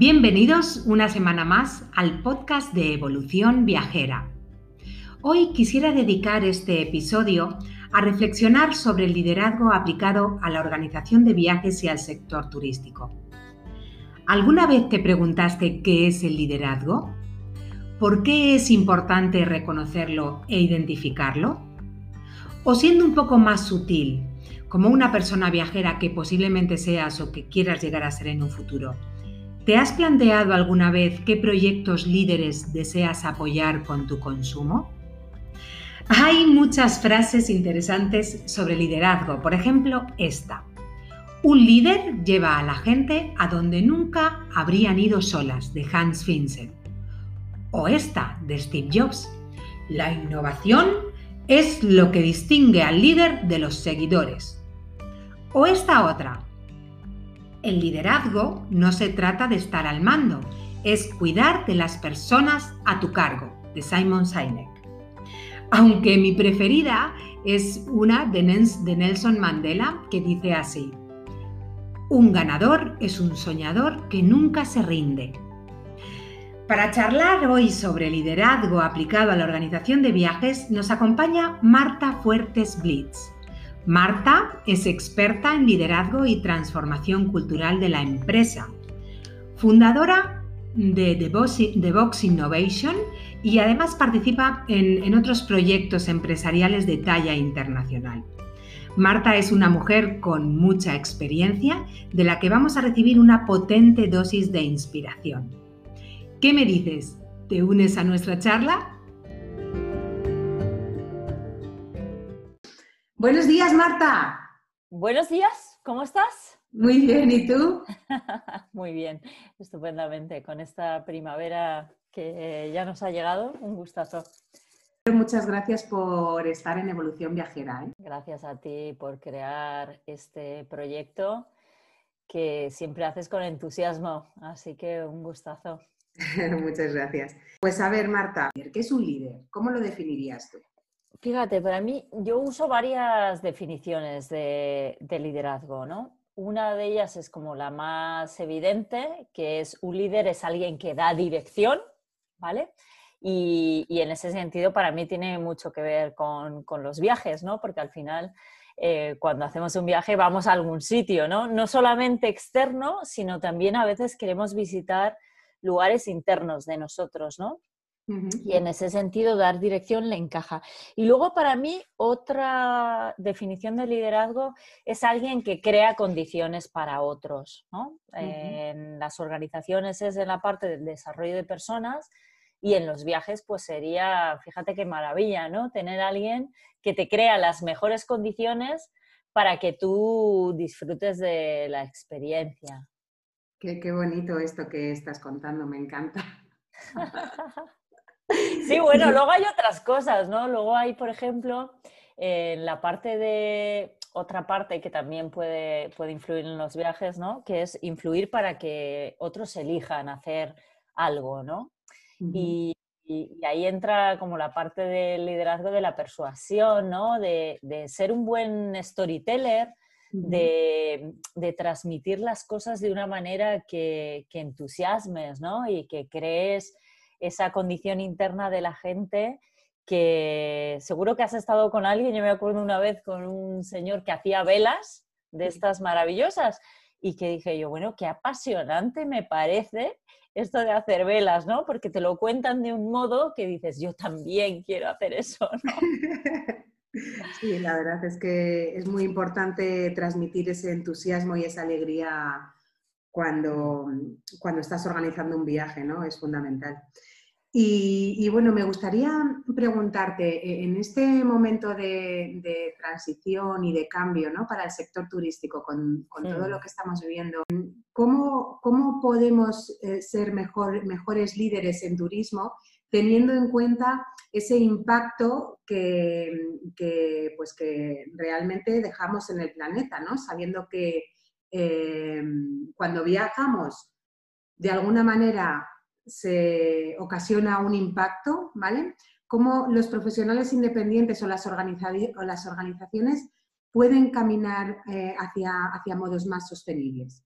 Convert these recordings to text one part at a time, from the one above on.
Bienvenidos una semana más al podcast de Evolución Viajera. Hoy quisiera dedicar este episodio a reflexionar sobre el liderazgo aplicado a la organización de viajes y al sector turístico. ¿Alguna vez te preguntaste qué es el liderazgo? ¿Por qué es importante reconocerlo e identificarlo? O siendo un poco más sutil, como una persona viajera que posiblemente seas o que quieras llegar a ser en un futuro, ¿te has planteado alguna vez qué proyectos líderes deseas apoyar con tu consumo? Hay muchas frases interesantes sobre liderazgo, por ejemplo esta. Un líder lleva a la gente a donde nunca habrían ido solas, de Hans Vincent. O esta, de Steve Jobs. La innovación es lo que distingue al líder de los seguidores. O esta otra. El liderazgo no se trata de estar al mando, es cuidar de las personas a tu cargo, de Simon Sinek. Aunque mi preferida es una de Nelson Mandela que dice así, un ganador es un soñador que nunca se rinde. Para charlar hoy sobre liderazgo aplicado a la organización de viajes nos acompaña Marta Fuertes Blitz. Marta es experta en liderazgo y transformación cultural de la empresa, fundadora de The Box, Innovation y además participa en otros proyectos empresariales de talla internacional. Marta es una mujer con mucha experiencia de la que vamos a recibir una potente dosis de inspiración. ¿Qué me dices? ¿Te unes a nuestra charla? Buenos días, Marta. Buenos días, ¿cómo estás? Muy bien, ¿y tú? Muy bien, estupendamente, con esta primavera que ya nos ha llegado, un gustazo. Muchas gracias por estar en Evolución Viajera. ¿eh? Gracias a ti por crear este proyecto que siempre haces con entusiasmo, así que un gustazo. Muchas gracias. Pues a ver, Marta, ¿qué es un líder? ¿Cómo lo definirías tú? Fíjate, para mí yo uso varias definiciones de, de liderazgo, ¿no? Una de ellas es como la más evidente, que es un líder es alguien que da dirección, ¿vale? Y, en ese sentido para mí tiene mucho que ver con, los viajes, ¿no? Porque al final eh, cuando hacemos un viaje vamos a algún sitio, ¿no? No solamente externo, sino también a veces queremos visitar lugares internos de nosotros, ¿no? Y en ese sentido, dar dirección le encaja. Y luego, para mí, otra definición de liderazgo es alguien que crea condiciones para otros. ¿no? En las organizaciones es en la parte del desarrollo de personas y en los viajes, pues sería, fíjate qué maravilla, ¿no? Tener a alguien que te crea las mejores condiciones para que tú disfrutes de la experiencia. Qué, bonito esto que estás contando, me encanta. sí, bueno, luego hay otras cosas, ¿no? Luego hay, por ejemplo, en la parte de otra parte que también puede, puede influir en los viajes, ¿no? Que es influir para que otros elijan hacer algo, ¿no? y, ahí entra como la parte del liderazgo de la persuasión, ¿no? De, ser un buen storyteller, de, transmitir las cosas de una manera que, entusiasmes, ¿no? Y que crees esa condición interna de la gente que seguro que has estado con alguien, yo me acuerdo una vez con un señor que hacía velas de estas maravillosas y que dije yo, bueno, qué apasionante me parece esto de hacer velas, ¿no? Porque te lo cuentan de un modo que dices, yo también quiero hacer eso, ¿no? Sí, la verdad es que es muy importante transmitir ese entusiasmo y esa alegría cuando, cuando estás organizando un viaje, ¿no? Es fundamental. Y, bueno, me gustaría preguntarte, e, en este momento de, transición y de cambio ¿no? para el sector turístico, con, todo lo que estamos viviendo, ¿cómo, cómo podemos eh, ser mejor, mejores líderes en turismo teniendo en cuenta ese impacto que, pues que realmente dejamos en el planeta, ¿no? sabiendo que eh, cuando viajamos, de alguna manera se ocasiona un impacto, ¿vale? Cómo los profesionales independientes o las, organizaciones pueden caminar eh, hacia, hacia modos más sostenibles.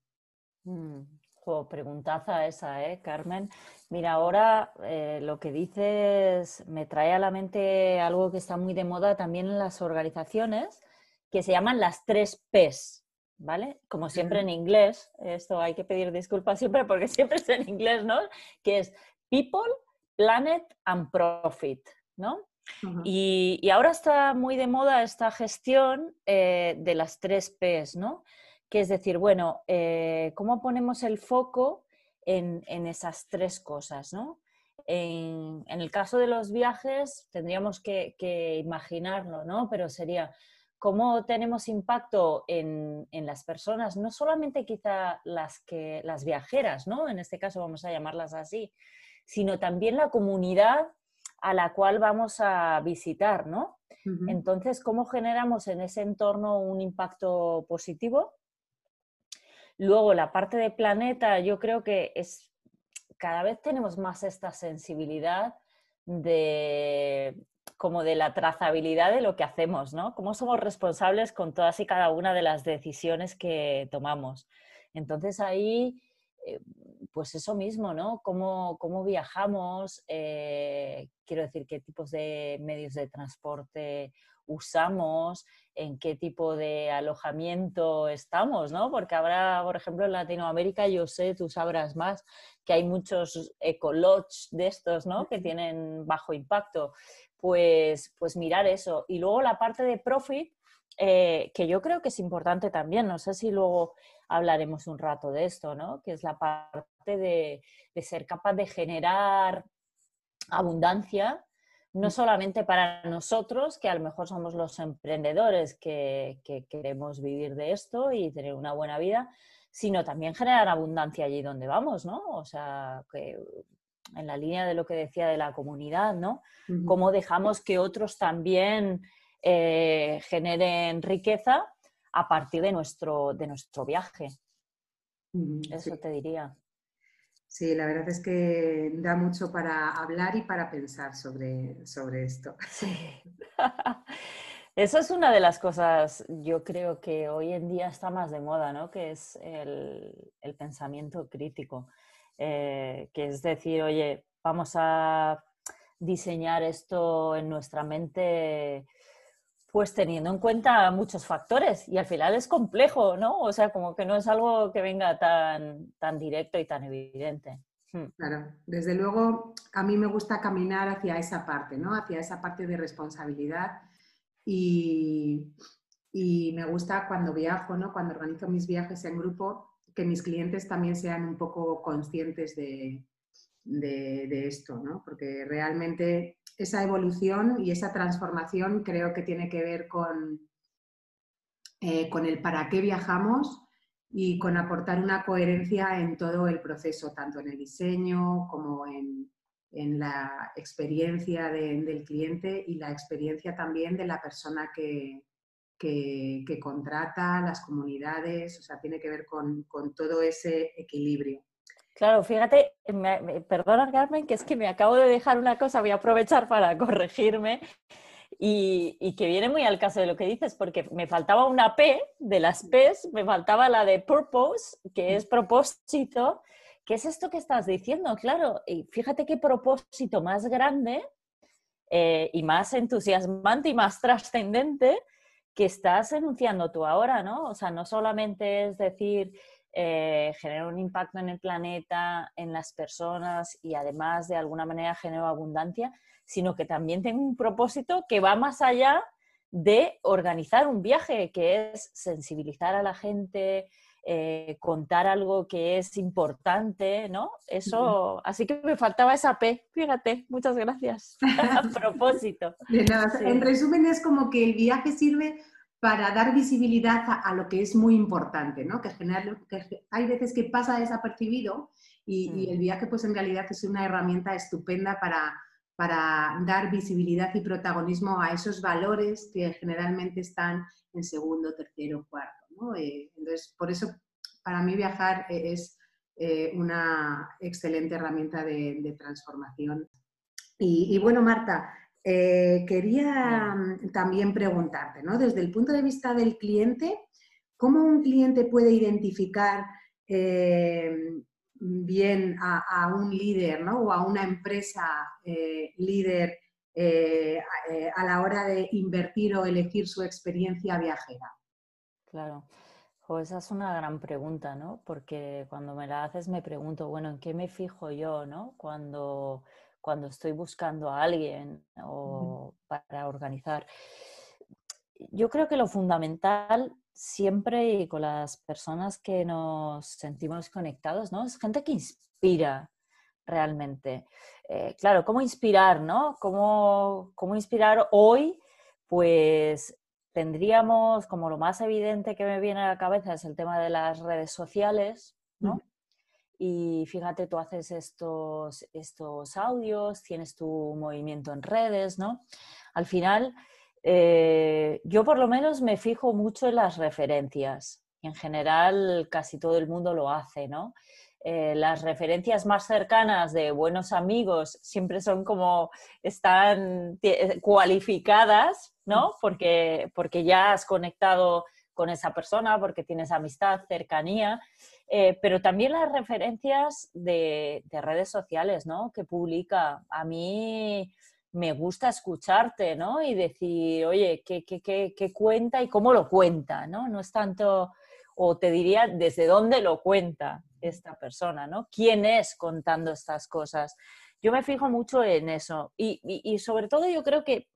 Mm. Preguntaza esa, ¿eh, Carmen? Mira, ahora eh, lo que dices me trae a la mente algo que está muy de moda también en las organizaciones, que se llaman las tres Ps, ¿vale? Como siempre en inglés, esto hay que pedir disculpas siempre porque siempre es en inglés, ¿no? Que es People, Planet and Profit, ¿no? y, ahora está muy de moda esta gestión eh, de las tres Ps, ¿no? Que es decir, bueno, eh, ¿cómo ponemos el foco en, esas tres cosas, ¿no? En, el caso de los viajes tendríamos que, imaginarlo, ¿no? Pero sería cómo tenemos impacto en, las personas, no solamente quizá las, que, las viajeras, ¿no? En este caso vamos a llamarlas así, sino también la comunidad a la cual vamos a visitar, ¿no? Entonces, ¿cómo generamos en ese entorno un impacto positivo? Luego, la parte de planeta, yo creo que es cada vez tenemos más esta sensibilidad de como de la trazabilidad de lo que hacemos, ¿no? Cómo somos responsables con todas y cada una de las decisiones que tomamos. Entonces ahí eh, pues eso mismo, ¿no? Cómo, viajamos, eh, quiero decir, qué tipos de medios de transporte usamos, en qué tipo de alojamiento estamos, ¿no? Porque habrá, por ejemplo, en Latinoamérica, yo sé, tú sabrás más, que hay muchos ecolodge de estos, ¿no? Que tienen bajo impacto. Pues, pues mirar eso. Y luego la parte de profit, eh, que yo creo que es importante también, no sé si luego hablaremos un rato de esto, ¿no? Que es la parte de, ser capaz de generar abundancia, no mm. solamente para nosotros, que a lo mejor somos los emprendedores que, queremos vivir de esto y tener una buena vida, sino también generar abundancia allí donde vamos, ¿no? O sea, que en la línea de lo que decía de la comunidad, ¿no? Cómo dejamos que otros también eh, generen riqueza a partir de nuestro, de nuestro viaje. Eso te diría. Sí, la verdad es que da mucho para hablar y para pensar sobre, sobre esto. Sí. Eso es una de las cosas, yo creo que hoy en día está más de moda, ¿no? Que es el, pensamiento crítico. Eh, que es decir, oye, vamos a diseñar esto en nuestra mente pues teniendo en cuenta muchos factores y al final es complejo, ¿no? O sea, como que no es algo que venga tan, tan directo y tan evidente. Hmm. Claro, desde luego a mí me gusta caminar hacia esa parte, ¿no? Hacia esa parte de responsabilidad y, me gusta cuando viajo, ¿no? Cuando organizo mis viajes en grupo, que mis clientes también sean un poco conscientes de, de esto, ¿no? Porque realmente esa evolución y esa transformación creo que tiene que ver con, eh, con el para qué viajamos y con aportar una coherencia en todo el proceso, tanto en el diseño como en, la experiencia del cliente y la experiencia también de la persona que, que, contrata, las comunidades, o sea, tiene que ver con todo ese equilibrio. Claro, fíjate, perdona Carmen, que es que me acabo de dejar una cosa, voy a aprovechar para corregirme y, que viene muy al caso de lo que dices, porque me faltaba una P de las Ps, me faltaba la de purpose, que es propósito. ¿Qué es esto que estás diciendo? Claro, y fíjate qué propósito más grande eh, y más entusiasmante y más trascendente que estás enunciando tú ahora, ¿no? O sea, no solamente es decir, eh, genera un impacto en el planeta, en las personas y además de alguna manera genera abundancia, sino que también tiene un propósito que va más allá de organizar un viaje, que es sensibilizar a la gente, eh, contar algo que es importante, ¿no? Eso, así que me faltaba esa P, fíjate, muchas gracias. a propósito. En resumen, es como que el viaje sirve para dar visibilidad a, lo que es muy importante, ¿no? Que, que hay veces que pasa desapercibido y, y, el mm. viaje pues en realidad es una herramienta estupenda para, para dar visibilidad y protagonismo a esos valores que generalmente están en segundo, tercero, cuarto. ¿no? Eh, entonces, por eso para mí viajar e, es eh, una excelente herramienta de, transformación. y, bueno, Marta, eh, quería mm, también preguntarte, ¿no? Desde el punto de vista del cliente, ¿cómo un cliente puede identificar eh, bien a, un líder ¿no? o a una empresa eh, líder a, la hora de invertir o elegir su experiencia viajera? Claro. esa es una gran pregunta, ¿no? Porque cuando me la haces me pregunto, bueno, ¿en qué me fijo yo, ¿no? Cuando, cuando estoy buscando a alguien o para organizar. Yo creo que lo fundamental siempre y con las personas que nos sentimos conectados, ¿no? Es gente que inspira realmente. Eh, claro, ¿cómo inspirar, no? ¿Cómo, ¿Cómo inspirar hoy? Pues tendríamos, como lo más evidente que me viene a la cabeza es el tema de las redes sociales, ¿no? Y fíjate, tú haces estos, estos audios, tienes tu movimiento en redes, ¿no? Al final, eh, yo por lo menos me fijo mucho en las referencias. En general, casi todo el mundo lo hace, ¿no? Eh, las referencias más cercanas de buenos amigos siempre son como están cualificadas, ¿no? Porque, porque ya has conectado con esa persona, porque tienes amistad, cercanía, eh, pero también las referencias de, de, redes sociales, ¿no? Que publica. A mí me gusta escucharte, ¿no? Y decir, oye, ¿qué, qué, qué, cuenta y cómo lo cuenta, ¿no? No es tanto, o te diría, desde dónde lo cuenta esta persona, ¿no? ¿Quién es contando estas cosas? Yo me fijo mucho en eso y, sobre todo yo creo que,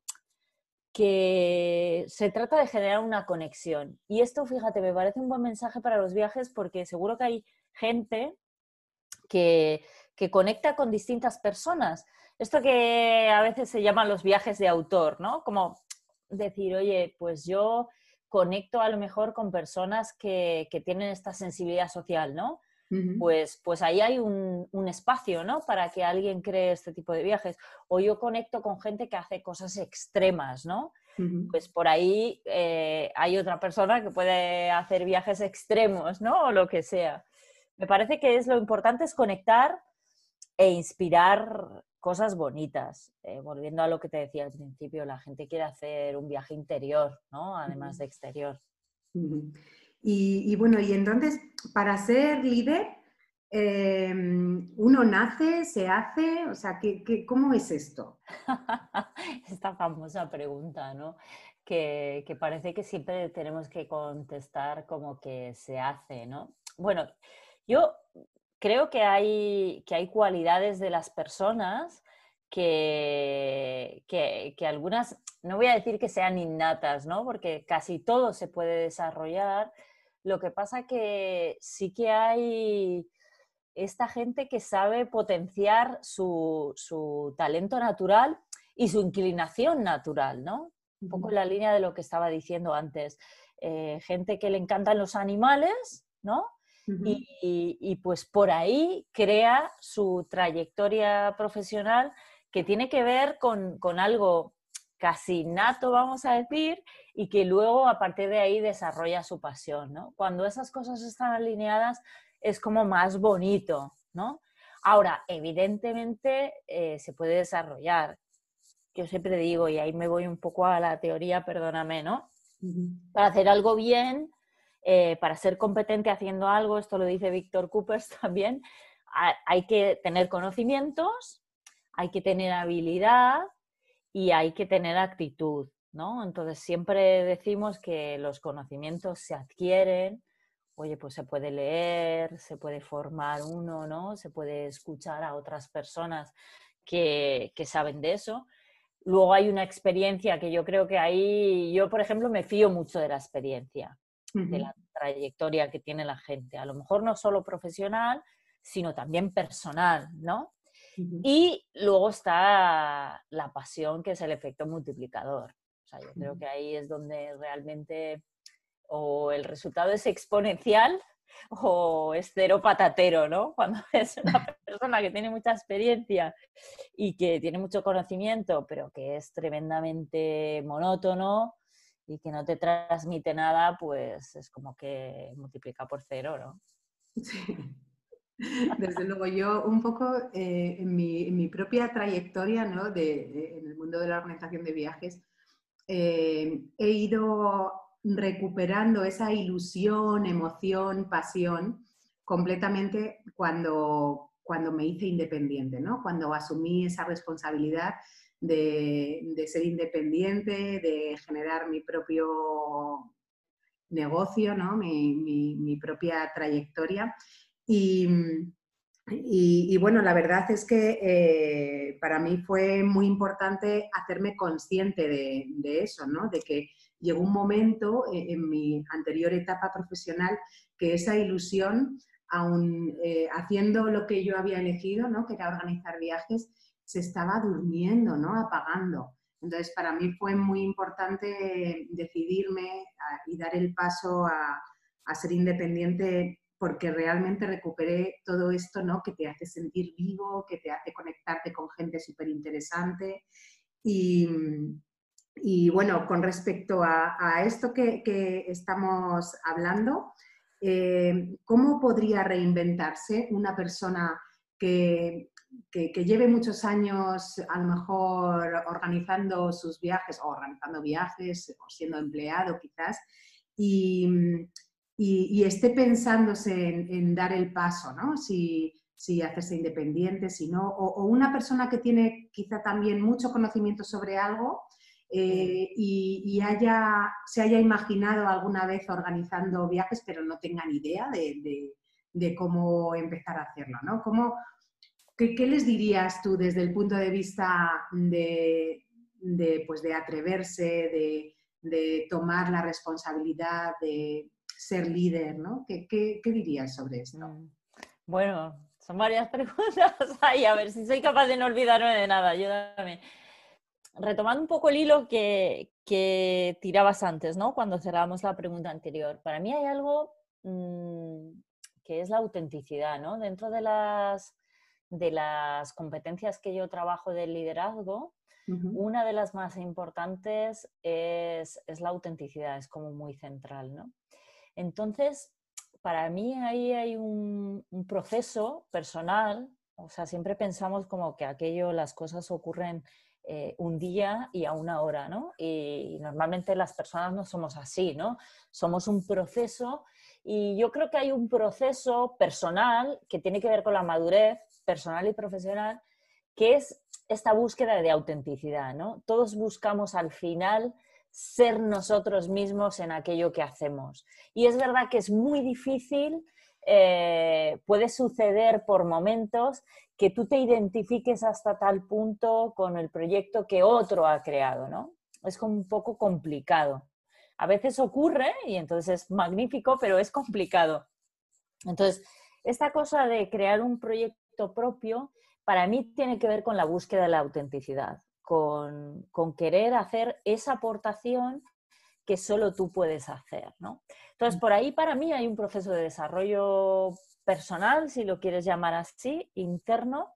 que se trata de generar una conexión. Y esto, fíjate, me parece un buen mensaje para los viajes porque seguro que hay gente que, que conecta con distintas personas esto que a veces se llaman los viajes de autor, ¿no? Como decir, oye, pues yo conecto a lo mejor con personas que, tienen esta sensibilidad social, ¿no? Pues, pues ahí hay un, espacio, ¿no? Para que alguien cree este tipo de viajes. O yo conecto con gente que hace cosas extremas, ¿no? Pues por ahí eh, hay otra persona que puede hacer viajes extremos, ¿no? O lo que sea. Me parece que es lo importante es conectar e inspirar cosas bonitas. Eh, volviendo a lo que te decía al principio, la gente quiere hacer un viaje interior, ¿no? Además de exterior. Y, bueno, y entonces, para ser líder, em, ¿uno nace, se hace? O sea, ¿qué, cómo es esto? Esta famosa pregunta, ¿no? Que, que, parece que siempre tenemos que contestar como que se hace, ¿no? Bueno, yo creo que hay, que hay cualidades de las personas que, que, algunas, no voy a decir que sean innatas, ¿no? Porque casi todo se puede desarrollar. Lo que pasa que sí que hay esta gente que sabe potenciar su, su talento natural y su inclinación natural, ¿no? Un poco en la línea de lo que estaba diciendo antes. Eh, gente que le encantan los animales, ¿no? y, pues por ahí crea su trayectoria profesional que tiene que ver con, algo casi nato, vamos a decir, y que luego a partir de ahí desarrolla su pasión, ¿no? Cuando esas cosas están alineadas es como más bonito, ¿no? Ahora, evidentemente eh, se puede desarrollar. Yo siempre digo, y ahí me voy un poco a la teoría, perdóname, ¿no? Para hacer algo bien, eh, para ser competente haciendo algo, esto lo dice Víctor Coopers también, hay que tener conocimientos, hay que tener habilidad y hay que tener actitud, ¿no? Entonces siempre decimos que los conocimientos se adquieren, oye, pues se puede leer, se puede formar uno, ¿no? Se puede escuchar a otras personas que, que saben de eso. Luego hay una experiencia que yo creo que ahí, yo por ejemplo me fío mucho de la experiencia de la trayectoria que tiene la gente. A lo mejor no solo profesional, sino también personal, ¿no? Y luego está la pasión, que es el efecto multiplicador. O sea, yo creo que ahí es donde realmente o el resultado es exponencial o es cero patatero, ¿no? Cuando es una persona que tiene mucha experiencia y que tiene mucho conocimiento, pero que es tremendamente monótono, y que no te transmite nada, pues es como que multiplica por cero, ¿no? Sí. Desde luego, yo un poco eh, en, mi, propia trayectoria ¿no? de, en el mundo de la organización de viajes, eh, he ido recuperando esa ilusión, emoción, pasión completamente cuando, cuando me hice independiente, ¿no? Cuando asumí esa responsabilidad de, ser independiente, de generar mi propio negocio, ¿no? mi, propia trayectoria. Y, y, bueno, la verdad es que eh, para mí fue muy importante hacerme consciente de, eso, ¿no? De que llegó un momento eh, en, mi anterior etapa profesional que esa ilusión, aún eh, haciendo lo que yo había elegido, ¿no? Que era organizar viajes, se estaba durmiendo, ¿no? Apagando. Entonces, para mí fue muy importante decidirme y dar el paso a, a ser independiente porque realmente recuperé todo esto, ¿no? Que te hace sentir vivo, que te hace conectarte con gente súper interesante. Y, bueno, con respecto a, esto que, estamos hablando, eh, ¿cómo podría reinventarse una persona que, que, lleve muchos años a lo mejor organizando sus viajes o organizando viajes o siendo empleado quizás y, y, esté pensándose en, dar el paso, ¿no? Si, si hacerse independiente, si no, o, una persona que tiene quizá también mucho conocimiento sobre algo eh, y, haya, se haya imaginado alguna vez organizando viajes, pero no tenga ni idea de, de, cómo empezar a hacerlo, ¿no? ¿Cómo, qué, qué, les dirías tú desde el punto de vista de, pues de atreverse, de tomar la responsabilidad, de ser líder, ¿no? ¿Qué, dirías sobre esto? Mm. Bueno, son varias preguntas. Ay, a ver si soy capaz de no olvidarme de nada, ayúdame. Retomando un poco el hilo que, tirabas antes, ¿no? Cuando cerramos la pregunta anterior. Para mí hay algo mm, que es la autenticidad, ¿no? Dentro de las, de las competencias que yo trabajo del liderazgo, una de las más importantes es, es, la autenticidad, es como muy central, ¿no? Entonces, para mí ahí hay un, proceso personal, o sea, siempre pensamos como que aquello, las cosas ocurren eh, un día y a una hora, ¿no? Y, normalmente las personas no somos así, ¿no? Somos un proceso y yo creo que hay un proceso personal que tiene que ver con la madurez personal y profesional, que es esta búsqueda de autenticidad, ¿no? Todos buscamos al final ser nosotros mismos en aquello que hacemos. Y es verdad que es muy difícil, eh, puede suceder por momentos que tú te identifiques hasta tal punto con el proyecto que otro ha creado, ¿no? Es como un poco complicado. A veces ocurre y entonces es magnífico, pero es complicado. Entonces, esta cosa de crear un proyecto propio, para mí tiene que ver con la búsqueda de la autenticidad con, querer hacer esa aportación que solo tú puedes hacer, ¿no? Entonces, mm. por ahí para mí hay un proceso de desarrollo personal, si lo quieres llamar así, interno,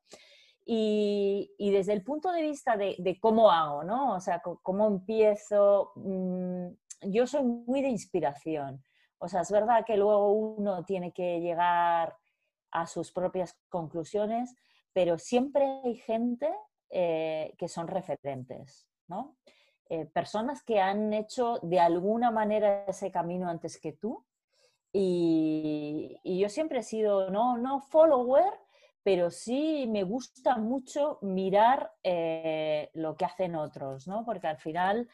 y, desde el punto de vista de, cómo hago, ¿no? O sea, cómo empiezo, mm, yo soy muy de inspiración. O sea, es verdad que luego uno tiene que llegar a sus propias conclusiones, pero siempre hay gente eh, que son referentes, ¿no? Eh, personas que han hecho de alguna manera ese camino antes que tú. Y, yo siempre he sido, no, no follower, pero sí me gusta mucho mirar eh, lo que hacen otros, ¿no? Porque al final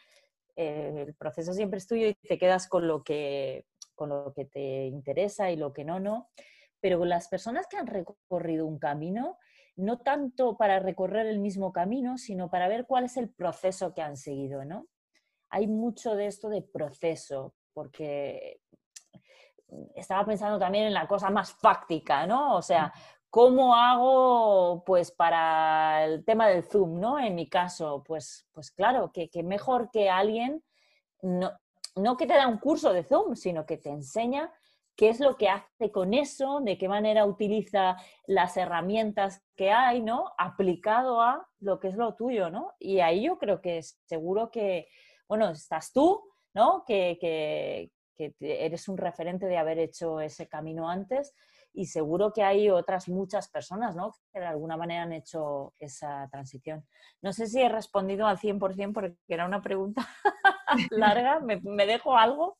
el proceso siempre es tuyo y te quedas con lo, que, con lo que te interesa y lo que no, no. Pero las personas que han recorrido un camino, no tanto para recorrer el mismo camino, sino para ver cuál es el proceso que han seguido, ¿no? Hay mucho de esto de proceso, porque estaba pensando también en la cosa más fáctica, ¿no? O sea, ¿cómo hago pues para el tema del Zoom, ¿no? En mi caso, pues, pues claro, que, mejor que alguien, no, no que te da un curso de Zoom, sino que te enseña qué es lo que hace con eso, de qué manera utiliza las herramientas que hay, ¿no? Aplicado a lo que es lo tuyo, ¿no? Y ahí yo creo que seguro que, bueno, estás tú, ¿no? Que, eres un referente de haber hecho ese camino antes y seguro que hay otras muchas personas, ¿no? Que de alguna manera han hecho esa transición. No sé si he respondido al 100% porque era una pregunta larga, ¿me, me dejo algo?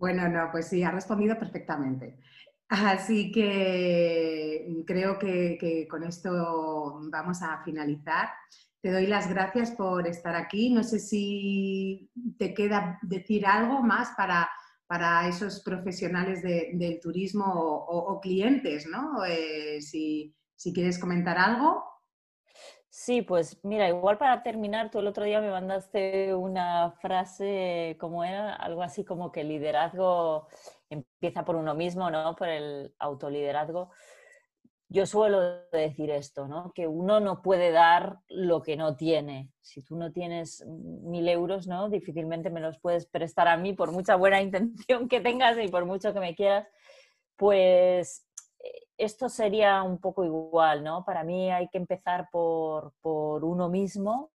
Bueno, no, pues sí, ha respondido perfectamente. Así que creo que, con esto vamos a finalizar. Te doy las gracias por estar aquí. No sé si te queda decir algo más para, para esos profesionales del turismo o, clientes, ¿no? Eh, si, si quieres comentar algo. Sí, pues mira, igual para terminar, tú el otro día me mandaste una frase, como era? Algo así como que liderazgo empieza por uno mismo, ¿no? Por el autoliderazgo. Yo suelo decir esto, ¿no? Que uno no puede dar lo que no tiene. Si tú no tienes mil euros, ¿no? Difícilmente me los puedes prestar a mí por mucha buena intención que tengas y por mucho que me quieras. Pues esto sería un poco igual, ¿no? Para mí hay que empezar por, uno mismo,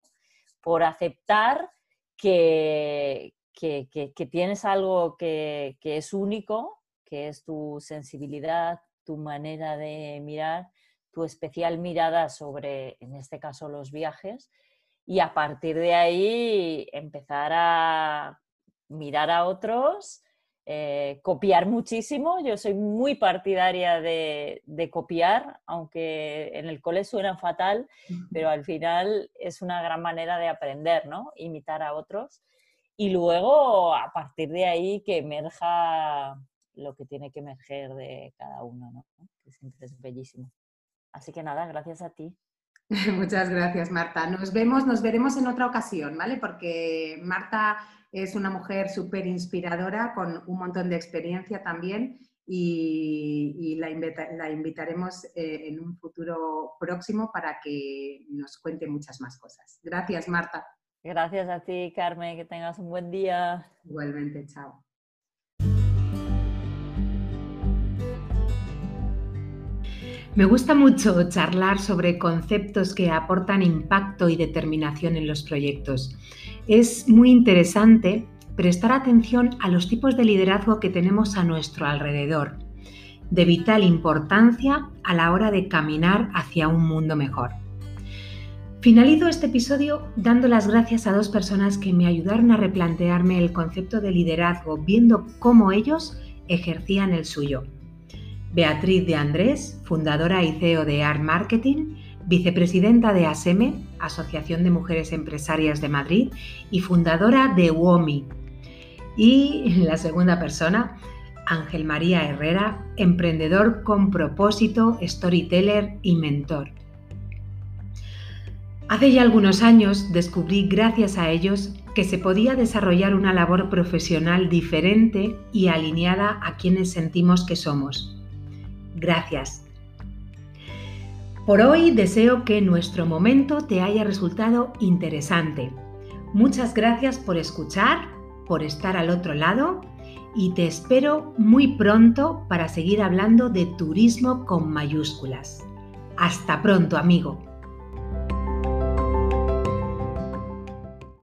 por aceptar que, que, tienes algo que, es único, que es tu sensibilidad, tu manera de mirar, tu especial mirada sobre, en este caso, los viajes, y a partir de ahí empezar a mirar a otros eh, copiar muchísimo. Yo soy muy partidaria de, copiar, aunque en el cole suena fatal, pero al final es una gran manera de aprender, ¿no? Imitar a otros. Y luego, a partir de ahí, que emerja lo que tiene que emerger de cada uno, ¿no? Que siempre es bellísimo. Así que nada, gracias a ti. Muchas gracias, Marta. Nos vemos, nos veremos en otra ocasión, ¿vale? Porque Marta es una mujer súper inspiradora con un montón de experiencia también y, la, invitaremos eh, en un futuro próximo para que nos cuente muchas más cosas. Gracias, Marta. Gracias a ti, Carmen. Que tengas un buen día. Igualmente, chao. Me gusta mucho charlar sobre conceptos que aportan impacto y determinación en los proyectos es muy interesante prestar atención a los tipos de liderazgo que tenemos a nuestro alrededor, de vital importancia a la hora de caminar hacia un mundo mejor. Finalizo este episodio dando las gracias a dos personas que me ayudaron a replantearme el concepto de liderazgo viendo cómo ellos ejercían el suyo. Beatriz de Andrés, fundadora y CEO de Art Marketing, vicepresidenta de ASEME, Asociación de Mujeres Empresarias de Madrid, y fundadora de WOMI. Y la segunda persona, Ángel María Herrera, emprendedor con propósito, storyteller y mentor. Hace ya algunos años descubrí gracias a ellos que se podía desarrollar una labor profesional diferente y alineada a quienes sentimos que somos. Gracias por hoy deseo que nuestro momento te haya resultado interesante. Muchas gracias por escuchar, por estar al otro lado y te espero muy pronto para seguir hablando de turismo con mayúsculas. Hasta pronto, amigo.